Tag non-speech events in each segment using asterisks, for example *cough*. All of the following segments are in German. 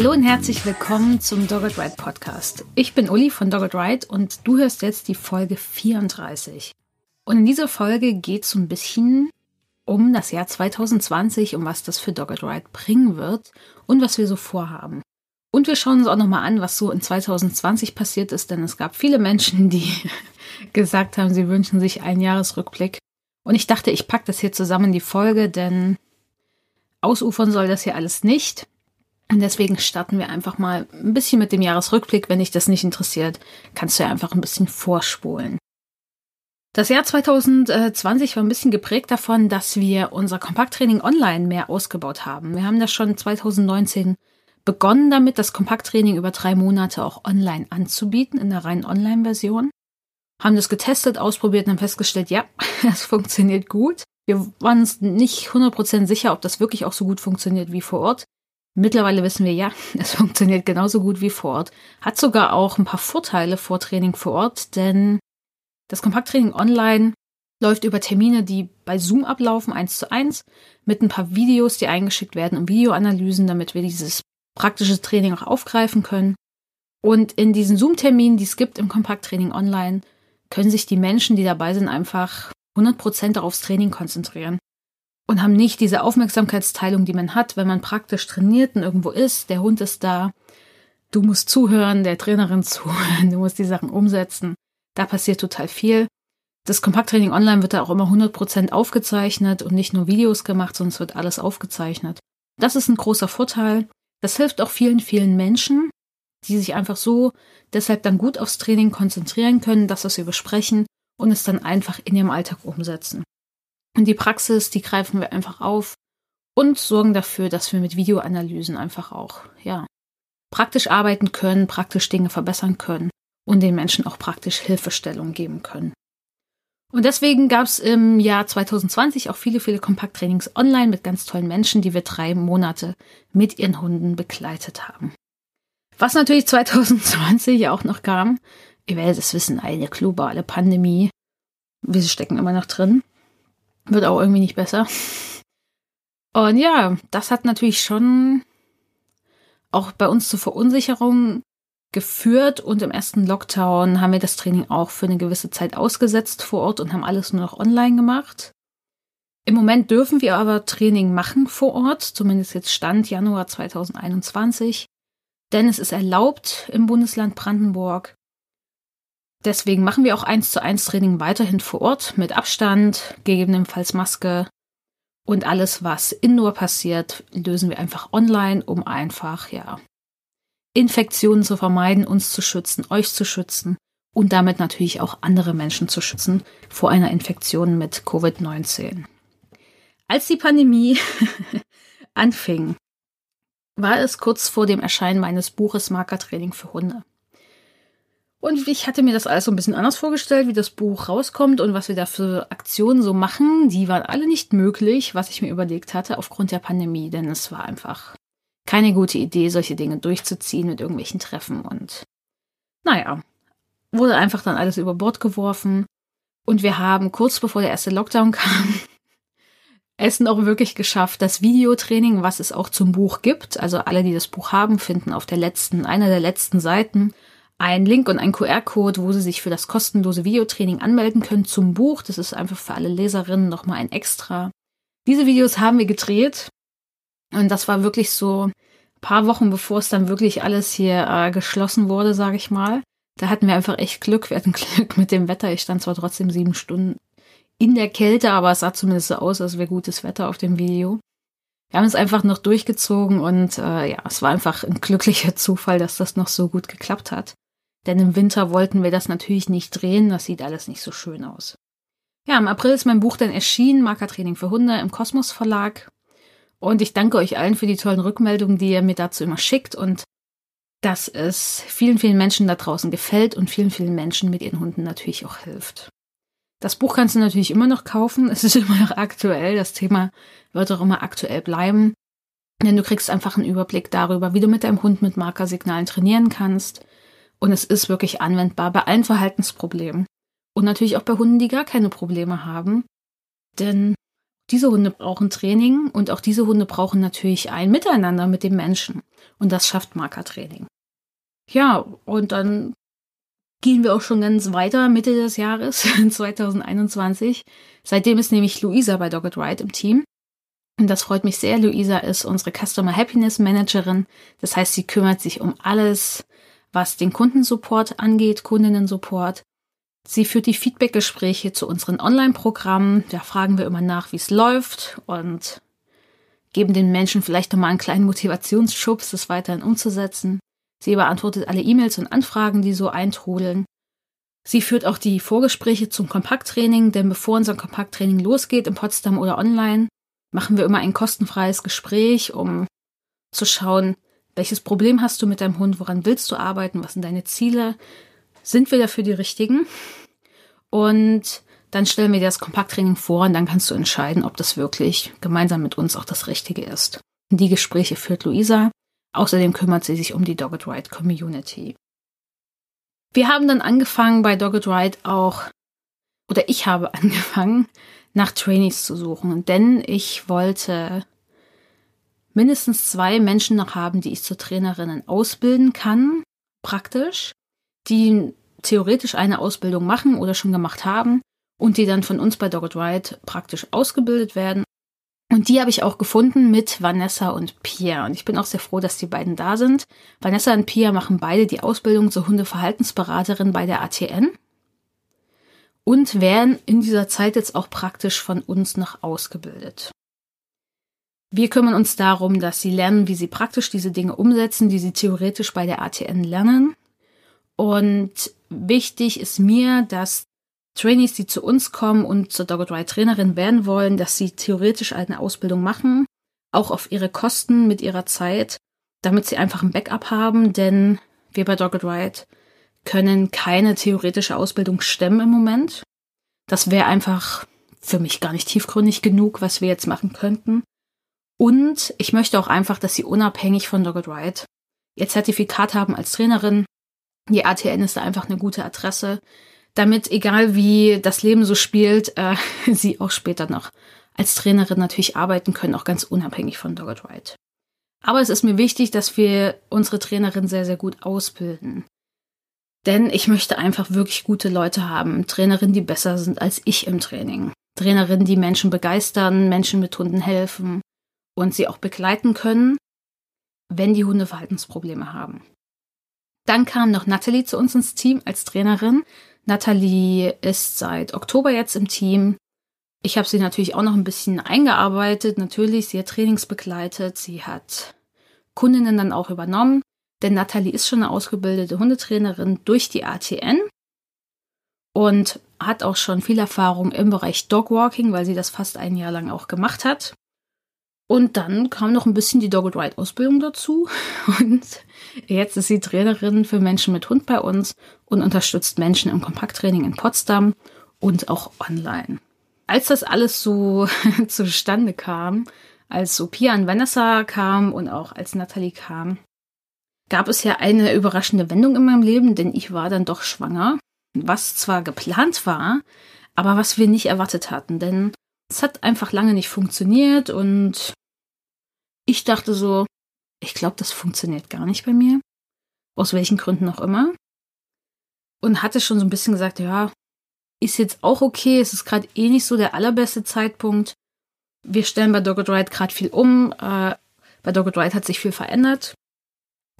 Hallo und herzlich willkommen zum Dogged Ride Podcast. Ich bin Uli von Dogged Ride und du hörst jetzt die Folge 34. Und in dieser Folge geht es ein bisschen um das Jahr 2020, um was das für Dogged Ride bringen wird und was wir so vorhaben. Und wir schauen uns auch nochmal an, was so in 2020 passiert ist, denn es gab viele Menschen, *laughs* die gesagt haben, sie wünschen sich einen Jahresrückblick. Und ich dachte, ich packe das hier zusammen in die Folge, denn ausufern soll das hier alles nicht. Und deswegen starten wir einfach mal ein bisschen mit dem Jahresrückblick. Wenn dich das nicht interessiert, kannst du ja einfach ein bisschen vorspulen. Das Jahr 2020 war ein bisschen geprägt davon, dass wir unser Kompakttraining online mehr ausgebaut haben. Wir haben das schon 2019 begonnen damit, das Kompakttraining über drei Monate auch online anzubieten, in der reinen Online-Version. Haben das getestet, ausprobiert und haben festgestellt, ja, *laughs* es funktioniert gut. Wir waren uns nicht 100% sicher, ob das wirklich auch so gut funktioniert wie vor Ort. Mittlerweile wissen wir ja, *laughs* es funktioniert genauso gut wie vor Ort. Hat sogar auch ein paar Vorteile vor Training vor Ort, denn das Kompakttraining online läuft über Termine, die bei Zoom ablaufen, eins zu eins, mit ein paar Videos, die eingeschickt werden und Videoanalysen, damit wir dieses praktische Training auch aufgreifen können. Und in diesen Zoom-Terminen, die es gibt im Kompakttraining online, können sich die Menschen, die dabei sind, einfach 100% aufs Training konzentrieren und haben nicht diese Aufmerksamkeitsteilung, die man hat, wenn man praktisch trainiert und irgendwo ist, der Hund ist da, du musst zuhören, der Trainerin *laughs* zuhören, du musst die Sachen umsetzen. Da passiert total viel. Das Kompakttraining online wird da auch immer 100% aufgezeichnet und nicht nur Videos gemacht, es wird alles aufgezeichnet. Das ist ein großer Vorteil. Das hilft auch vielen, vielen Menschen, die sich einfach so deshalb dann gut aufs Training konzentrieren können, das, was sie besprechen und es dann einfach in ihrem Alltag umsetzen. Und die Praxis, die greifen wir einfach auf und sorgen dafür, dass wir mit Videoanalysen einfach auch, ja, praktisch arbeiten können, praktisch Dinge verbessern können und den Menschen auch praktisch Hilfestellung geben können. Und deswegen gab es im Jahr 2020 auch viele, viele Kompakttrainings online mit ganz tollen Menschen, die wir drei Monate mit ihren Hunden begleitet haben. Was natürlich 2020 auch noch kam, ihr werdet es wissen, eine globale Pandemie. Wir stecken immer noch drin. Wird auch irgendwie nicht besser. Und ja, das hat natürlich schon auch bei uns zur Verunsicherung geführt und im ersten Lockdown haben wir das Training auch für eine gewisse Zeit ausgesetzt vor Ort und haben alles nur noch online gemacht. Im Moment dürfen wir aber Training machen vor Ort, zumindest jetzt Stand Januar 2021, denn es ist erlaubt im Bundesland Brandenburg Deswegen machen wir auch eins zu eins Training weiterhin vor Ort mit Abstand, gegebenenfalls Maske und alles, was indoor passiert, lösen wir einfach online, um einfach, ja, Infektionen zu vermeiden, uns zu schützen, euch zu schützen und damit natürlich auch andere Menschen zu schützen vor einer Infektion mit Covid-19. Als die Pandemie *laughs* anfing, war es kurz vor dem Erscheinen meines Buches Markertraining für Hunde. Und ich hatte mir das alles so ein bisschen anders vorgestellt, wie das Buch rauskommt und was wir da für Aktionen so machen. Die waren alle nicht möglich, was ich mir überlegt hatte, aufgrund der Pandemie, denn es war einfach keine gute Idee, solche Dinge durchzuziehen mit irgendwelchen Treffen und naja, wurde einfach dann alles über Bord geworfen. Und wir haben kurz bevor der erste Lockdown *laughs* kam, es noch wirklich geschafft, das Videotraining, was es auch zum Buch gibt, also alle, die das Buch haben, finden auf der letzten, einer der letzten Seiten ein Link und ein QR-Code, wo Sie sich für das kostenlose Videotraining anmelden können zum Buch. Das ist einfach für alle Leserinnen nochmal ein Extra. Diese Videos haben wir gedreht und das war wirklich so ein paar Wochen bevor es dann wirklich alles hier äh, geschlossen wurde, sage ich mal. Da hatten wir einfach echt Glück. Wir hatten *laughs* Glück mit dem Wetter. Ich stand zwar trotzdem sieben Stunden in der Kälte, aber es sah zumindest so aus, als wäre gutes Wetter auf dem Video. Wir haben es einfach noch durchgezogen und äh, ja, es war einfach ein glücklicher *laughs* Zufall, dass das noch so gut geklappt hat. Denn im Winter wollten wir das natürlich nicht drehen, das sieht alles nicht so schön aus. Ja, im April ist mein Buch dann erschienen, Markertraining für Hunde im Kosmos Verlag. Und ich danke euch allen für die tollen Rückmeldungen, die ihr mir dazu immer schickt und dass es vielen, vielen Menschen da draußen gefällt und vielen, vielen Menschen mit ihren Hunden natürlich auch hilft. Das Buch kannst du natürlich immer noch kaufen. Es ist *laughs* immer noch aktuell. Das Thema wird auch immer aktuell bleiben. Denn du kriegst einfach einen Überblick darüber, wie du mit deinem Hund mit Markersignalen trainieren kannst. Und es ist wirklich anwendbar bei allen Verhaltensproblemen. Und natürlich auch bei Hunden, die gar keine Probleme haben. Denn diese Hunde brauchen Training und auch diese Hunde brauchen natürlich ein Miteinander mit dem Menschen. Und das schafft Markertraining. Ja, und dann gehen wir auch schon ganz weiter Mitte des Jahres *laughs* 2021. Seitdem ist nämlich Luisa bei Dogged Ride im Team. Und das freut mich sehr. Luisa ist unsere Customer Happiness Managerin. Das heißt, sie kümmert sich um alles, was den Kundensupport angeht, Kundinnen-Support. Sie führt die Feedbackgespräche zu unseren Online-Programmen. Da fragen wir immer nach, wie es läuft und geben den Menschen vielleicht nochmal einen kleinen Motivationsschubs, das weiterhin umzusetzen. Sie beantwortet alle E-Mails und Anfragen, die so eintrudeln. Sie führt auch die Vorgespräche zum Kompakttraining, denn bevor unser Kompakttraining losgeht in Potsdam oder online, machen wir immer ein kostenfreies Gespräch, um zu schauen, welches Problem hast du mit deinem Hund, woran willst du arbeiten, was sind deine Ziele, sind wir dafür die richtigen? Und dann stellen wir dir das Kompakttraining vor und dann kannst du entscheiden, ob das wirklich gemeinsam mit uns auch das Richtige ist. Die Gespräche führt Luisa. Außerdem kümmert sie sich um die Dogged Ride Community. Wir haben dann angefangen bei Dogged Ride auch, oder ich habe *laughs* angefangen, nach Trainees zu suchen, denn ich wollte mindestens zwei Menschen noch haben, die ich zur Trainerinnen ausbilden kann, praktisch, die theoretisch eine Ausbildung machen oder schon gemacht haben und die dann von uns bei Dogged Ride praktisch ausgebildet werden. Und die habe ich auch gefunden mit Vanessa und Pia. Und ich bin auch sehr froh, dass die beiden da sind. Vanessa und Pia machen beide die Ausbildung zur Hundeverhaltensberaterin bei der ATN und werden in dieser Zeit jetzt auch praktisch von uns noch ausgebildet. Wir kümmern uns darum, dass sie lernen, wie sie praktisch diese Dinge umsetzen, die sie theoretisch bei der ATN lernen. Und wichtig ist mir, dass Trainees, die zu uns kommen und zur Dogged Ride Trainerin werden wollen, dass sie theoretisch eine Ausbildung machen, auch auf ihre Kosten mit ihrer Zeit, damit sie einfach ein Backup haben, denn wir bei Dogged Ride können keine theoretische Ausbildung stemmen im Moment. Das wäre einfach für mich gar nicht tiefgründig genug, was wir jetzt machen könnten. Und ich möchte auch einfach, dass sie unabhängig von Dogged Ride ihr Zertifikat haben als Trainerin. Die ATN ist da einfach eine gute Adresse, damit, egal wie das Leben so spielt, äh, *laughs* sie auch später noch als Trainerin natürlich arbeiten können, auch ganz unabhängig von Dogged Ride. Aber es ist mir wichtig, dass wir unsere Trainerin sehr, sehr gut ausbilden. Denn ich möchte einfach wirklich gute Leute haben. Trainerinnen, die besser sind als ich im Training. Trainerinnen, die Menschen begeistern, Menschen mit Hunden helfen und sie auch begleiten können, wenn die Hunde Verhaltensprobleme haben. Dann kam noch Natalie zu uns ins Team als Trainerin. Natalie ist seit Oktober jetzt im Team. Ich habe sie natürlich auch noch ein bisschen eingearbeitet. Natürlich, sie hat Trainings begleitet. Sie hat Kundinnen dann auch übernommen. Denn Natalie ist schon eine ausgebildete Hundetrainerin durch die ATN und hat auch schon viel Erfahrung im Bereich Dogwalking, weil sie das fast ein Jahr lang auch gemacht hat. Und dann kam noch ein bisschen die Dogged Ride Ausbildung dazu. *laughs* Und jetzt ist sie Trainerin für Menschen mit Hund bei uns und unterstützt Menschen im Kompakttraining in Potsdam und auch online. Als das alles so *laughs* zustande kam, als so Pia und Vanessa kam und auch als Natalie kam, gab es ja eine überraschende Wendung in meinem Leben, denn ich war dann doch schwanger, was zwar geplant war, aber was wir nicht erwartet hatten, denn es hat einfach lange nicht funktioniert und ich dachte so, ich glaube, das funktioniert gar nicht bei mir, aus welchen Gründen auch immer. Und hatte schon so ein bisschen gesagt, ja, ist jetzt auch okay, es ist gerade eh nicht so der allerbeste Zeitpunkt. Wir stellen bei Dogged Ride gerade viel um. Äh, bei Dogged Ride hat sich viel verändert.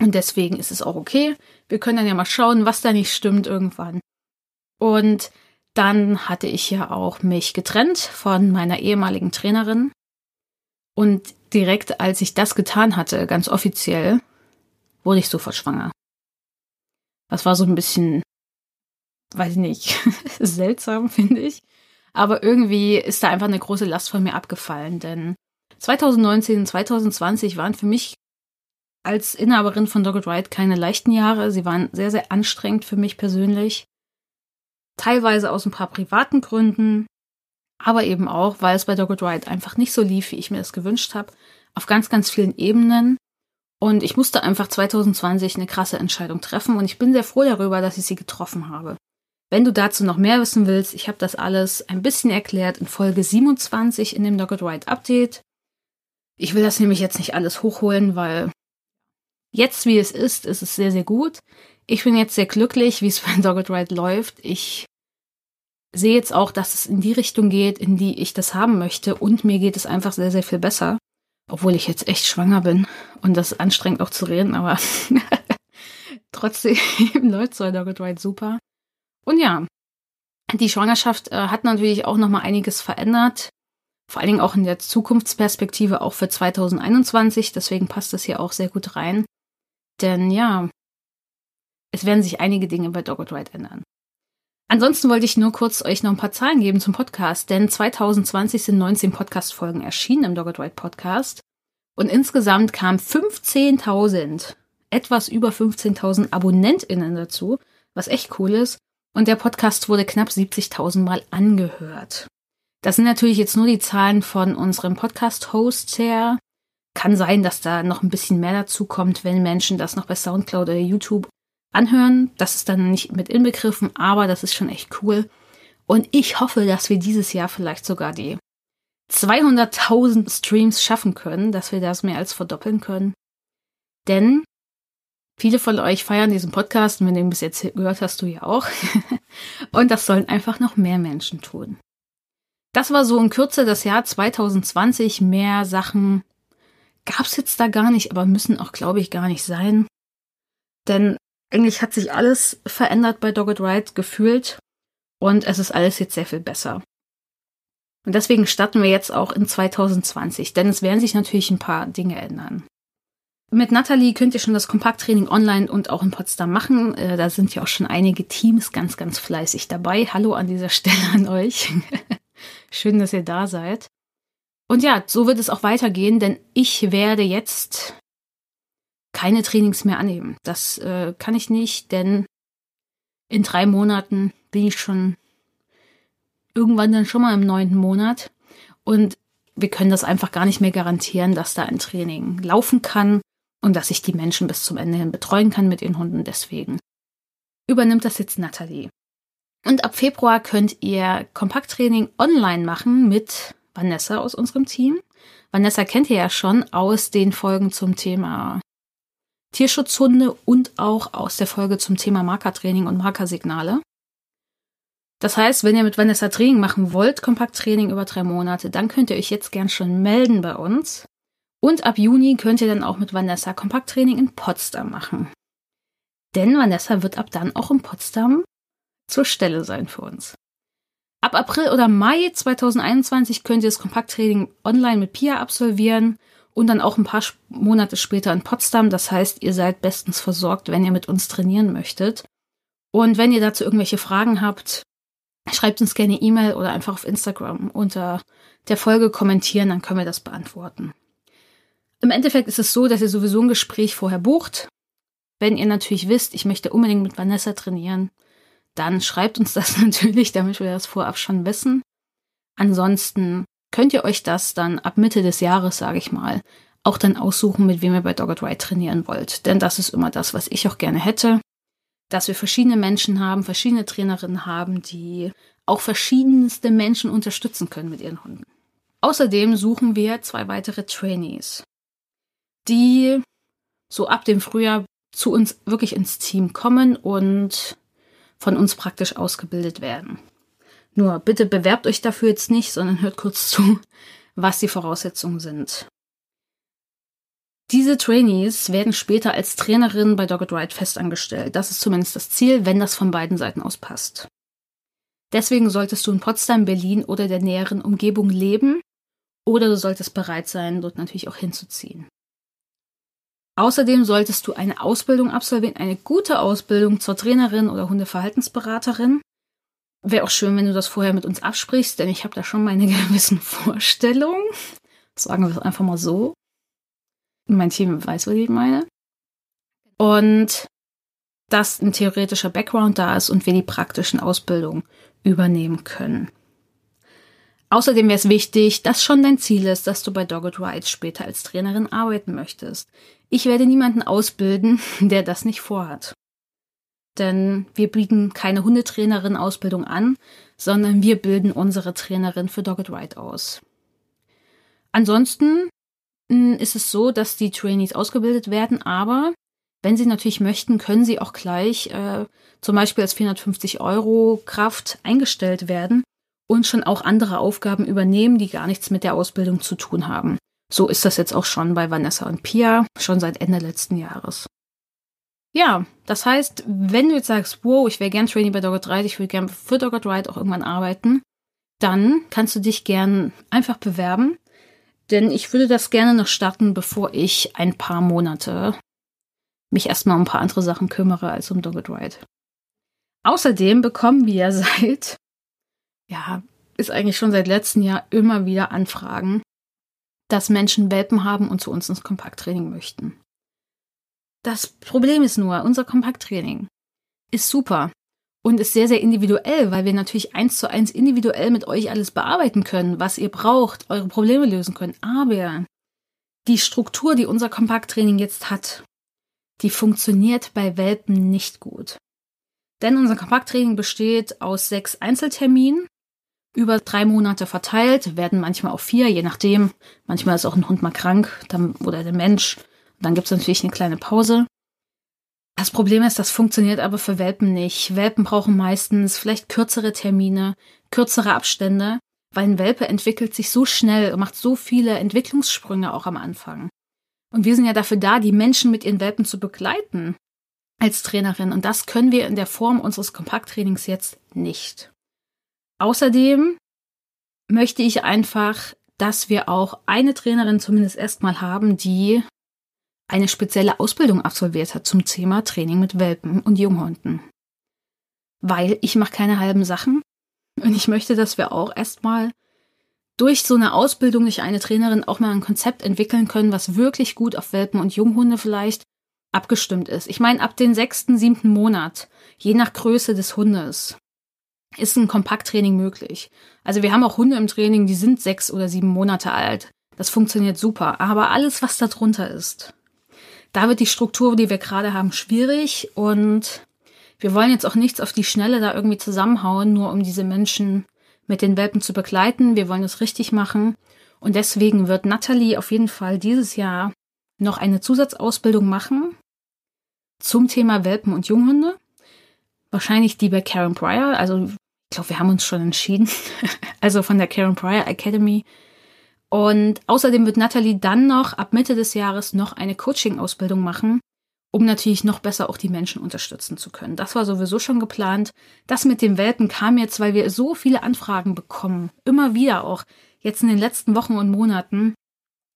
Und deswegen ist es auch okay. Wir können dann ja mal schauen, was da nicht stimmt irgendwann. Und dann hatte ich ja auch mich getrennt von meiner ehemaligen Trainerin. Und direkt als ich das getan hatte, ganz offiziell, wurde ich sofort schwanger. Das war so ein bisschen, weiß ich nicht, *laughs* seltsam, finde ich. Aber irgendwie ist da einfach eine große Last von mir abgefallen, denn 2019 und 2020 waren für mich als Inhaberin von Dogged Ride keine leichten Jahre. Sie waren sehr, sehr anstrengend für mich persönlich. Teilweise aus ein paar privaten Gründen, aber eben auch, weil es bei Dogged Ride einfach nicht so lief, wie ich mir das gewünscht habe. Auf ganz, ganz vielen Ebenen. Und ich musste einfach 2020 eine krasse Entscheidung treffen und ich bin sehr froh darüber, dass ich sie getroffen habe. Wenn du dazu noch mehr wissen willst, ich habe das alles ein bisschen erklärt in Folge 27 in dem Dogged Ride Update. Ich will das nämlich jetzt nicht alles hochholen, weil jetzt, wie es ist, ist es sehr, sehr gut. Ich bin jetzt sehr glücklich, wie es bei Dogged Ride läuft. Ich sehe jetzt auch, dass es in die Richtung geht, in die ich das haben möchte und mir geht es einfach sehr, sehr viel besser. Obwohl ich jetzt echt schwanger bin und das ist anstrengend auch zu reden, aber *laughs* trotzdem *laughs* läuft so Dogged Ride super. Und ja, die Schwangerschaft äh, hat natürlich auch nochmal einiges verändert. Vor allen Dingen auch in der Zukunftsperspektive, auch für 2021. Deswegen passt das hier auch sehr gut rein. Denn ja, es werden sich einige Dinge bei Dogged Ride ändern. Ansonsten wollte ich nur kurz euch noch ein paar Zahlen geben zum Podcast, denn 2020 sind 19 Podcast-Folgen erschienen im Dogged Ride Podcast und insgesamt kamen 15.000, etwas über 15.000 AbonnentInnen dazu, was echt cool ist. Und der Podcast wurde knapp 70.000 Mal angehört. Das sind natürlich jetzt nur die Zahlen von unserem Podcast-Host her. Kann sein, dass da noch ein bisschen mehr dazu kommt, wenn Menschen das noch bei Soundcloud oder YouTube anhören. Das ist dann nicht mit inbegriffen, aber das ist schon echt cool. Und ich hoffe, dass wir dieses Jahr vielleicht sogar die 200.000 Streams schaffen können, dass wir das mehr als verdoppeln können. Denn viele von euch feiern diesen Podcast und wenn du ihn bis jetzt gehört hast, du ja auch. *laughs* und das sollen einfach noch mehr Menschen tun. Das war so in Kürze das Jahr 2020. Mehr Sachen gab's jetzt da gar nicht, aber müssen auch, glaube ich, gar nicht sein. Denn eigentlich hat sich alles verändert bei Dogged Ride gefühlt und es ist alles jetzt sehr viel besser. Und deswegen starten wir jetzt auch in 2020, denn es werden sich natürlich ein paar Dinge ändern. Mit Natalie könnt ihr schon das Kompakttraining online und auch in Potsdam machen. Äh, da sind ja auch schon einige Teams ganz, ganz fleißig dabei. Hallo an dieser *laughs* Stelle an euch. *laughs* Schön, dass ihr da seid. Und ja, so wird es auch weitergehen, denn ich werde jetzt keine Trainings mehr annehmen. Das äh, kann ich nicht, denn in drei Monaten bin ich schon irgendwann dann schon mal im neunten Monat und wir können das einfach gar nicht mehr garantieren, dass da ein Training laufen kann und dass ich die Menschen bis zum Ende hin betreuen kann mit ihren Hunden. Deswegen übernimmt das jetzt Nathalie. Und ab Februar könnt ihr Kompakttraining online machen mit Vanessa aus unserem Team. Vanessa kennt ihr ja schon aus den Folgen zum Thema Tierschutzhunde und auch aus der Folge zum Thema Markertraining und Markersignale. Das heißt, wenn ihr mit Vanessa Training machen wollt, Kompakttraining über drei Monate, dann könnt ihr euch jetzt gern schon melden bei uns. Und ab Juni könnt ihr dann auch mit Vanessa Kompakttraining in Potsdam machen. Denn Vanessa wird ab dann auch in Potsdam zur Stelle sein für uns. Ab April oder Mai 2021 könnt ihr das Kompakttraining online mit Pia absolvieren und dann auch ein paar Monate später in Potsdam. Das heißt, ihr seid bestens versorgt, wenn ihr mit uns trainieren möchtet. Und wenn ihr dazu irgendwelche Fragen habt, schreibt uns gerne E-Mail oder einfach auf Instagram unter der Folge kommentieren, dann können wir das beantworten. Im Endeffekt ist es so, dass ihr sowieso ein Gespräch vorher bucht. Wenn ihr natürlich wisst, ich möchte unbedingt mit Vanessa trainieren, dann schreibt uns das *laughs* natürlich, damit wir das vorab schon wissen. Ansonsten könnt ihr euch das dann ab Mitte des Jahres, sage ich mal, auch dann aussuchen, mit wem ihr bei Dogged Ride trainieren wollt. Denn das ist immer das, was ich auch gerne hätte, dass wir verschiedene Menschen haben, verschiedene Trainerinnen haben, die auch verschiedenste Menschen unterstützen können mit ihren Hunden. Außerdem suchen wir zwei weitere Trainees, die so ab dem Frühjahr zu uns wirklich ins Team kommen und von uns praktisch ausgebildet werden. Nur bitte bewerbt euch dafür jetzt nicht, sondern hört kurz zu, *laughs* was die Voraussetzungen sind. Diese Trainees werden später als Trainerinnen bei Dogged Ride festangestellt. Das ist zumindest das Ziel, wenn das von beiden Seiten aus passt. Deswegen solltest du in Potsdam, Berlin oder der näheren Umgebung leben oder du solltest bereit sein, dort natürlich auch hinzuziehen. Außerdem solltest du eine Ausbildung absolvieren, eine gute Ausbildung zur Trainerin oder Hundeverhaltensberaterin. Wäre auch schön, wenn du das vorher mit uns absprichst, denn ich habe da schon meine *laughs* gewissen Vorstellungen. Sagen wir es einfach mal so. Mein Team weiß, was ich meine. Und dass ein theoretischer Background da ist und wir die praktischen Ausbildungen übernehmen können. Außerdem wäre es wichtig, dass schon dein Ziel ist, dass du bei Dogged Ride später als Trainerin arbeiten möchtest. Ich werde niemanden ausbilden, *laughs* der das nicht vorhat. Denn wir bieten keine Hundetrainerin-Ausbildung an, sondern wir bilden unsere Trainerin für Dogged Ride aus. Ansonsten hm, ist es so, dass die Trainees ausgebildet werden, aber wenn sie natürlich möchten, können sie auch gleich äh, zum Beispiel als 450 Euro Kraft eingestellt werden und schon auch andere Aufgaben übernehmen, die gar nichts mit der Ausbildung zu tun haben. So ist das jetzt auch schon bei Vanessa und Pia, schon seit Ende letzten Jahres. Ja, das heißt, wenn du jetzt sagst, wow, ich wäre gern Trainee bei Dogged Ride, ich will gern für Dogged Ride auch irgendwann arbeiten, dann kannst du dich gern einfach bewerben. Denn ich würde das gerne noch starten, bevor ich ein paar Monate mich erstmal um ein paar andere Sachen kümmere als um Dogged Ride. Außerdem bekommen wir *laughs* seit, ja, ist eigentlich schon seit letztem Jahr immer wieder Anfragen, dass Menschen Welpen haben und zu uns ins Kompakttraining möchten. Das Problem ist nur, unser Kompakttraining ist super und ist sehr, sehr individuell, weil wir natürlich eins zu eins individuell mit euch alles bearbeiten können, was ihr braucht, eure Probleme lösen können. Aber die Struktur, die unser Kompakttraining jetzt hat, die funktioniert bei Welpen nicht gut. Denn unser Kompakttraining besteht aus sechs Einzelterminen, über drei Monate verteilt, werden manchmal auch vier, je nachdem. Manchmal ist auch ein Hund mal krank oder der Mensch. Dann gibt es natürlich eine kleine Pause. Das Problem ist, das funktioniert aber für Welpen nicht. Welpen brauchen meistens vielleicht kürzere Termine, kürzere Abstände, weil ein Welpe entwickelt sich so schnell und macht so viele Entwicklungssprünge auch am Anfang. Und wir sind ja dafür da, die Menschen mit ihren Welpen zu begleiten als Trainerin. Und das können wir in der Form unseres Kompakttrainings jetzt nicht. Außerdem möchte ich einfach, dass wir auch eine Trainerin zumindest erstmal haben, die eine spezielle Ausbildung absolviert hat zum Thema Training mit Welpen und Junghunden. Weil ich mache keine halben Sachen und ich möchte, dass wir auch erstmal durch so eine Ausbildung durch eine Trainerin auch mal ein Konzept entwickeln können, was wirklich gut auf Welpen und Junghunde vielleicht abgestimmt ist. Ich meine, ab den sechsten, siebten Monat, je nach Größe des Hundes, ist ein Kompakttraining möglich. Also wir haben auch Hunde im Training, die sind sechs oder sieben Monate alt. Das funktioniert super. Aber alles, was da drunter ist, da wird die Struktur, die wir gerade haben, schwierig und wir wollen jetzt auch nichts auf die Schnelle da irgendwie zusammenhauen, nur um diese Menschen mit den Welpen zu begleiten. Wir wollen es richtig machen. Und deswegen wird Natalie auf jeden Fall dieses Jahr noch eine Zusatzausbildung machen zum Thema Welpen und Junghunde. Wahrscheinlich die bei Karen Pryor. Also ich glaube, wir haben uns schon entschieden. *laughs* also von der Karen Pryor Academy. Und außerdem wird Natalie dann noch ab Mitte des Jahres noch eine Coaching-Ausbildung machen, um natürlich noch besser auch die Menschen unterstützen zu können. Das war sowieso schon geplant. Das mit den Welpen kam jetzt, weil wir so viele Anfragen bekommen. Immer wieder auch. Jetzt in den letzten Wochen und Monaten.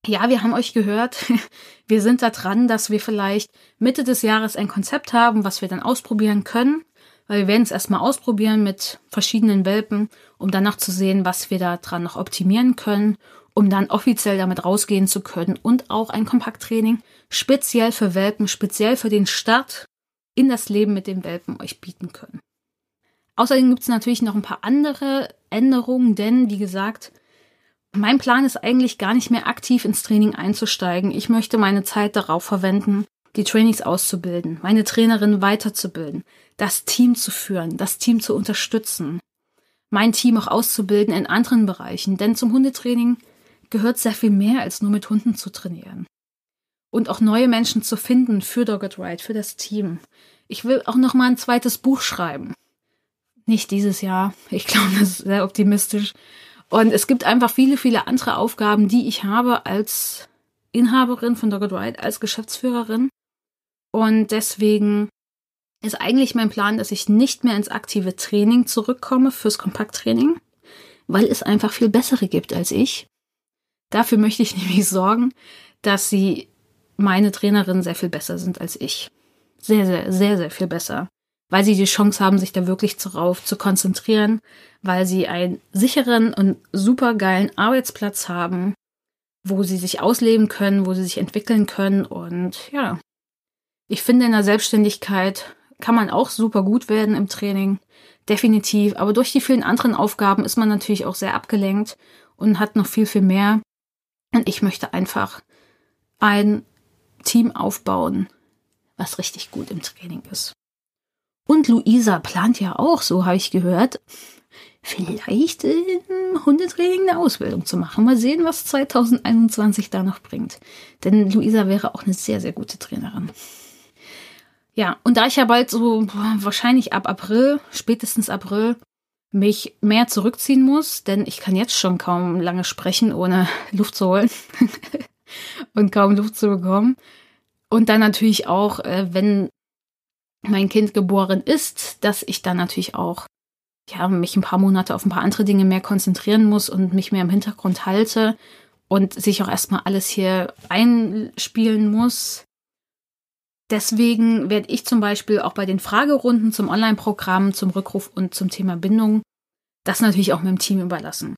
Ja, wir haben euch gehört. *laughs* Wir sind da dran, dass wir vielleicht Mitte des Jahres ein Konzept haben, was wir dann ausprobieren können. Weil wir werden es erstmal ausprobieren mit verschiedenen Welpen, um danach zu sehen, was wir da dran noch optimieren können um dann offiziell damit rausgehen zu können und auch ein Kompakttraining speziell für Welpen, speziell für den Start in das Leben mit den Welpen euch bieten können. Außerdem gibt es natürlich noch ein paar andere Änderungen, denn wie gesagt, mein Plan ist eigentlich gar nicht mehr aktiv ins Training einzusteigen. Ich möchte meine Zeit darauf verwenden, die Trainings auszubilden, meine Trainerin weiterzubilden, das Team zu führen, das Team zu unterstützen, mein Team auch auszubilden in anderen Bereichen. Denn zum Hundetraining gehört sehr viel mehr als nur mit Hunden zu trainieren. Und auch neue Menschen zu finden für Dogged Ride, für das Team. Ich will auch noch mal ein zweites Buch schreiben. Nicht dieses Jahr. Ich glaube, das ist sehr optimistisch. Und es gibt einfach viele, viele andere Aufgaben, die ich habe als Inhaberin von Dogged Ride, als Geschäftsführerin. Und deswegen ist eigentlich mein Plan, dass ich nicht mehr ins aktive Training zurückkomme fürs Kompakttraining, weil es einfach viel bessere gibt als ich. Dafür möchte ich *laughs* nämlich sorgen, dass sie meine Trainerin sehr viel besser sind als ich. Sehr, sehr, sehr, sehr viel besser. Weil sie die Chance haben, sich da wirklich darauf zu konzentrieren, weil sie einen sicheren und supergeilen Arbeitsplatz haben, wo sie sich ausleben können, wo sie sich entwickeln können. Und ja, ich finde, in der Selbstständigkeit kann man auch super gut werden im Training. Definitiv. Aber durch die vielen anderen Aufgaben ist man natürlich auch sehr abgelenkt und hat noch viel, viel mehr. Und ich möchte einfach ein Team aufbauen, was richtig gut im Training ist. Und Luisa plant ja auch, so habe ich gehört, vielleicht im Hundetraining eine Ausbildung zu machen. Mal sehen, was 2021 da noch bringt. Denn Luisa wäre auch eine sehr, sehr gute Trainerin. Ja, und da ich ja bald so wahrscheinlich ab April, spätestens April, mich mehr zurückziehen muss, denn ich kann jetzt schon kaum lange sprechen, ohne *laughs* Luft zu holen *laughs* und kaum Luft zu bekommen. Und dann natürlich auch, äh, wenn mein Kind geboren ist, dass ich dann natürlich auch ja, mich ein paar Monate auf ein paar andere Dinge mehr konzentrieren muss und mich mehr im Hintergrund halte und sich auch erstmal alles hier einspielen muss. Deswegen werde ich zum Beispiel auch bei den Fragerunden zum Online-Programm, zum Rückruf und zum Thema Bindung das natürlich auch meinem Team überlassen.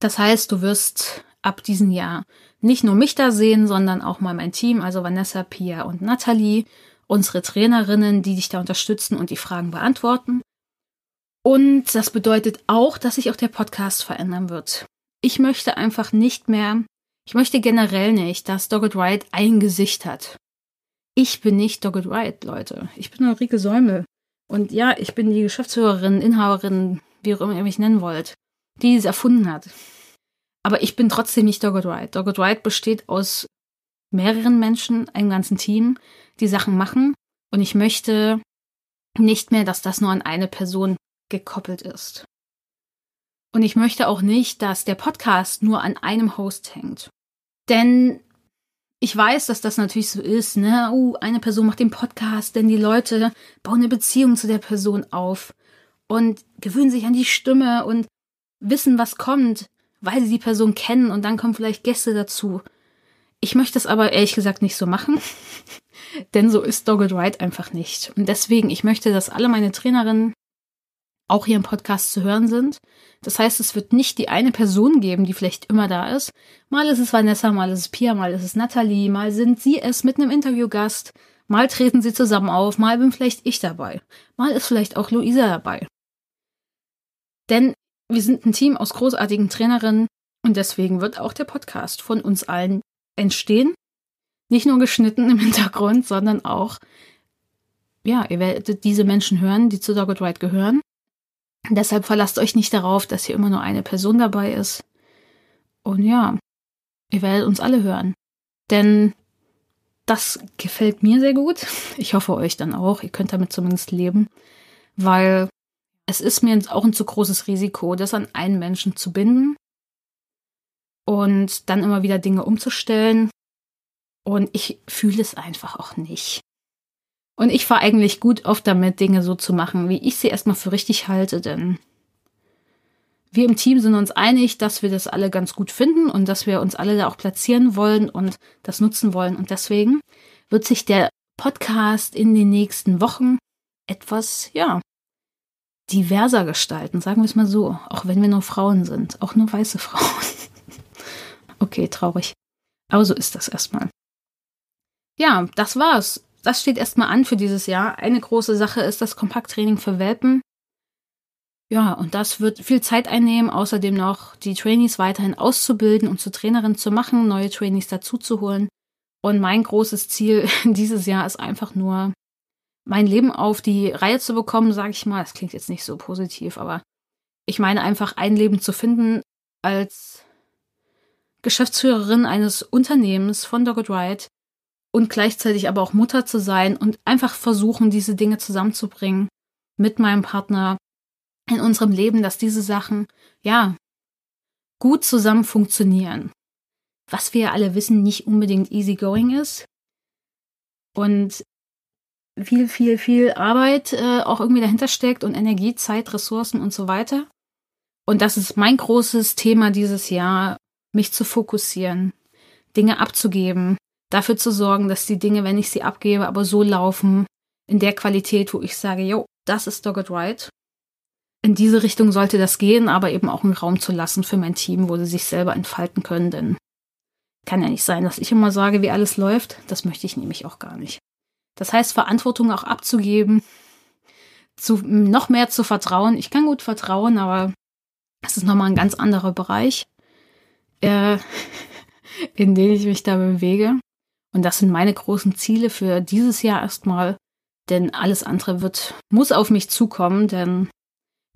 Das heißt, du wirst ab diesem Jahr nicht nur mich da sehen, sondern auch mal mein Team, also Vanessa, Pia und Nathalie, unsere Trainerinnen, die dich da unterstützen und die Fragen beantworten. Und das bedeutet auch, dass sich auch der Podcast verändern wird. Ich möchte einfach nicht mehr, ich möchte generell nicht, dass Dogged Ride ein Gesicht hat. Ich bin nicht Dogged Ride, Leute. Ich bin Ulrike Säumel. Und ja, ich bin die Geschäftsführerin, Inhaberin, wie auch immer ihr mich nennen wollt, die es erfunden hat. Aber ich bin trotzdem nicht Dogged Ride. Dogged Ride besteht aus mehreren Menschen, einem ganzen Team, die Sachen machen. Und ich möchte nicht mehr, dass das nur an eine Person gekoppelt ist. Und ich möchte auch nicht, dass der Podcast nur an einem Host hängt. Denn ich weiß, dass das natürlich so ist, ne? Uh, eine Person macht den Podcast, denn die Leute bauen eine Beziehung zu der Person auf und gewöhnen sich an die Stimme und wissen, was kommt, weil sie die Person kennen und dann kommen vielleicht Gäste dazu. Ich möchte es aber ehrlich gesagt nicht so machen, *laughs* denn so ist Dogged Ride einfach nicht. Und deswegen, ich möchte, dass alle meine Trainerinnen auch hier im Podcast zu hören sind. Das heißt, es wird nicht die eine Person geben, die vielleicht immer da ist. Mal ist es Vanessa, mal ist es Pia, mal ist es Nathalie, mal sind sie es mit einem Interviewgast, mal treten sie zusammen auf, mal bin vielleicht ich dabei, mal ist vielleicht auch Luisa dabei. Denn wir sind ein Team aus großartigen Trainerinnen und deswegen wird auch der Podcast von uns allen entstehen. Nicht nur geschnitten im *laughs* Hintergrund, sondern auch, ja, ihr werdet diese Menschen hören, die zu Dogged Ride gehören. Deshalb verlasst euch nicht darauf, dass hier immer nur eine Person dabei ist. Und ja, ihr werdet uns alle hören. Denn das gefällt mir sehr gut. Ich hoffe euch dann auch. Ihr könnt damit zumindest leben. Weil es ist mir auch ein zu großes Risiko, das an einen Menschen zu binden und dann immer wieder Dinge umzustellen. Und ich fühle es einfach auch nicht. Und ich fahre eigentlich gut oft damit, Dinge so zu machen, wie ich sie erstmal für richtig halte, denn wir im Team sind uns einig, dass wir das alle ganz gut finden und dass wir uns alle da auch platzieren wollen und das nutzen wollen. Und deswegen wird sich der Podcast in den nächsten Wochen etwas, ja, diverser gestalten, sagen wir es mal so. Auch wenn wir nur Frauen sind, auch nur weiße Frauen. *laughs* okay, traurig. Aber so ist das erstmal. Ja, das war's das steht erstmal an für dieses Jahr. Eine große Sache ist das Kompakttraining für Welpen. Ja, und das wird viel Zeit einnehmen, außerdem noch die Trainees weiterhin auszubilden und zu Trainerinnen zu machen, neue Trainees dazuzuholen. Und mein großes Ziel *laughs* dieses Jahr ist einfach nur, mein Leben auf die Reihe zu bekommen, sage ich mal. Das klingt jetzt nicht so positiv, aber ich meine einfach ein Leben zu finden als Geschäftsführerin eines Unternehmens von Dogged Ride, und gleichzeitig aber auch Mutter zu sein und einfach versuchen, diese Dinge zusammenzubringen mit meinem Partner in unserem Leben, dass diese Sachen, ja, gut zusammen funktionieren. Was wir alle wissen, nicht unbedingt easygoing ist. Und viel, viel, viel Arbeit äh, auch irgendwie dahinter steckt und Energie, Zeit, Ressourcen und so weiter. Und das ist mein großes Thema dieses Jahr, mich zu fokussieren, Dinge abzugeben, dafür zu sorgen, dass die Dinge, wenn ich sie abgebe, aber so laufen, in der Qualität, wo ich sage, jo, das ist Dogged Right. In diese Richtung sollte das gehen, aber eben auch einen Raum zu lassen für mein Team, wo sie sich selber entfalten können, denn Kann ja nicht sein, dass ich immer sage, wie alles läuft. Das möchte ich nämlich auch gar nicht. Das heißt, Verantwortung auch abzugeben, zu, noch mehr zu vertrauen. Ich kann gut vertrauen, aber das ist nochmal ein ganz anderer Bereich, äh, *laughs* in den ich mich da bewege. Und das sind meine großen Ziele für dieses Jahr erstmal, denn alles andere wird, muss auf mich zukommen, denn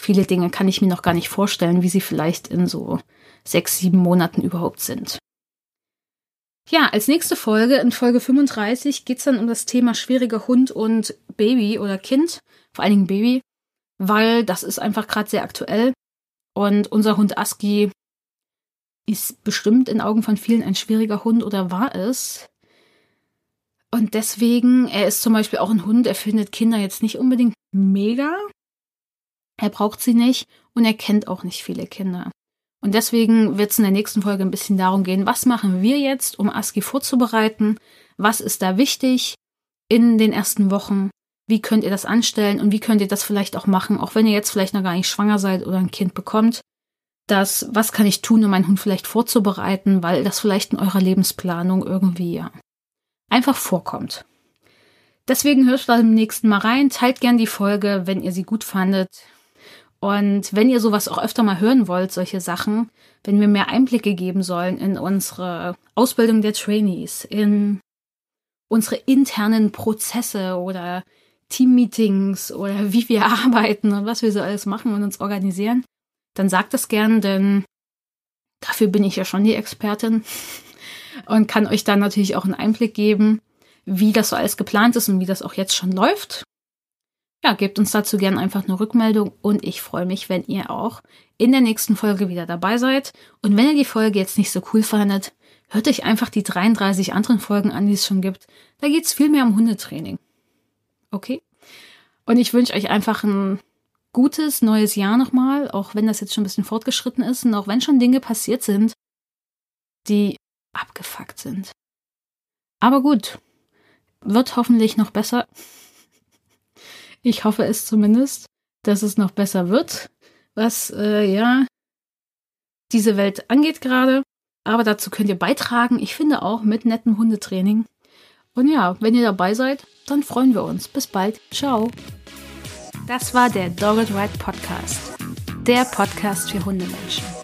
viele Dinge kann ich mir noch gar nicht vorstellen, wie sie vielleicht in so sechs, sieben Monaten überhaupt sind. Ja, als nächste Folge, in Folge 35, geht's dann um das Thema schwieriger Hund und Baby oder Kind, vor allen Dingen Baby, weil das ist einfach gerade sehr aktuell. Und unser Hund Aski ist bestimmt in Augen von vielen ein schwieriger Hund oder war es. Und deswegen, er ist zum Beispiel auch ein Hund, er findet Kinder jetzt nicht unbedingt mega. Er braucht sie nicht und er kennt auch nicht viele Kinder. Und deswegen wird es in der nächsten Folge ein bisschen darum gehen, was machen wir jetzt, um ASCII vorzubereiten? Was ist da wichtig in den ersten Wochen? Wie könnt ihr das anstellen und wie könnt ihr das vielleicht auch machen, auch wenn ihr jetzt vielleicht noch gar nicht schwanger seid oder ein Kind bekommt? Das, was kann ich tun, um meinen Hund vielleicht vorzubereiten, weil das vielleicht in eurer Lebensplanung irgendwie ja, einfach vorkommt. Deswegen hört da im nächsten Mal rein, teilt gern die Folge, wenn ihr sie gut fandet. Und wenn ihr sowas auch öfter mal hören wollt, solche Sachen, wenn wir mehr Einblicke geben sollen in unsere Ausbildung der Trainees, in unsere internen Prozesse oder Teammeetings oder wie wir arbeiten und was wir so alles machen und uns organisieren, dann sagt das gern, denn dafür bin ich ja schon die Expertin und kann euch dann natürlich auch einen Einblick geben, wie das so alles geplant ist und wie das auch jetzt schon läuft ja, gebt uns dazu gerne einfach eine Rückmeldung und ich freue mich, wenn ihr auch in der nächsten Folge wieder dabei seid. Und wenn ihr die Folge jetzt nicht so cool fandet, hört euch einfach die 33 anderen Folgen an, die es schon gibt. Da geht es viel mehr um Hundetraining. Okay? Und ich wünsche euch einfach ein gutes neues Jahr nochmal, auch wenn das jetzt schon ein bisschen fortgeschritten ist und auch wenn schon Dinge passiert sind, die abgefuckt sind. Aber gut, wird hoffentlich noch besser. Ich hoffe es zumindest, dass es noch besser wird, was äh, ja diese Welt angeht gerade. Aber dazu könnt ihr beitragen. Ich finde auch mit nettem Hundetraining. Und ja, wenn ihr dabei seid, dann freuen wir uns. Bis bald. Ciao. Das war der Dogged Ride Podcast. Der Podcast für Hundemenschen.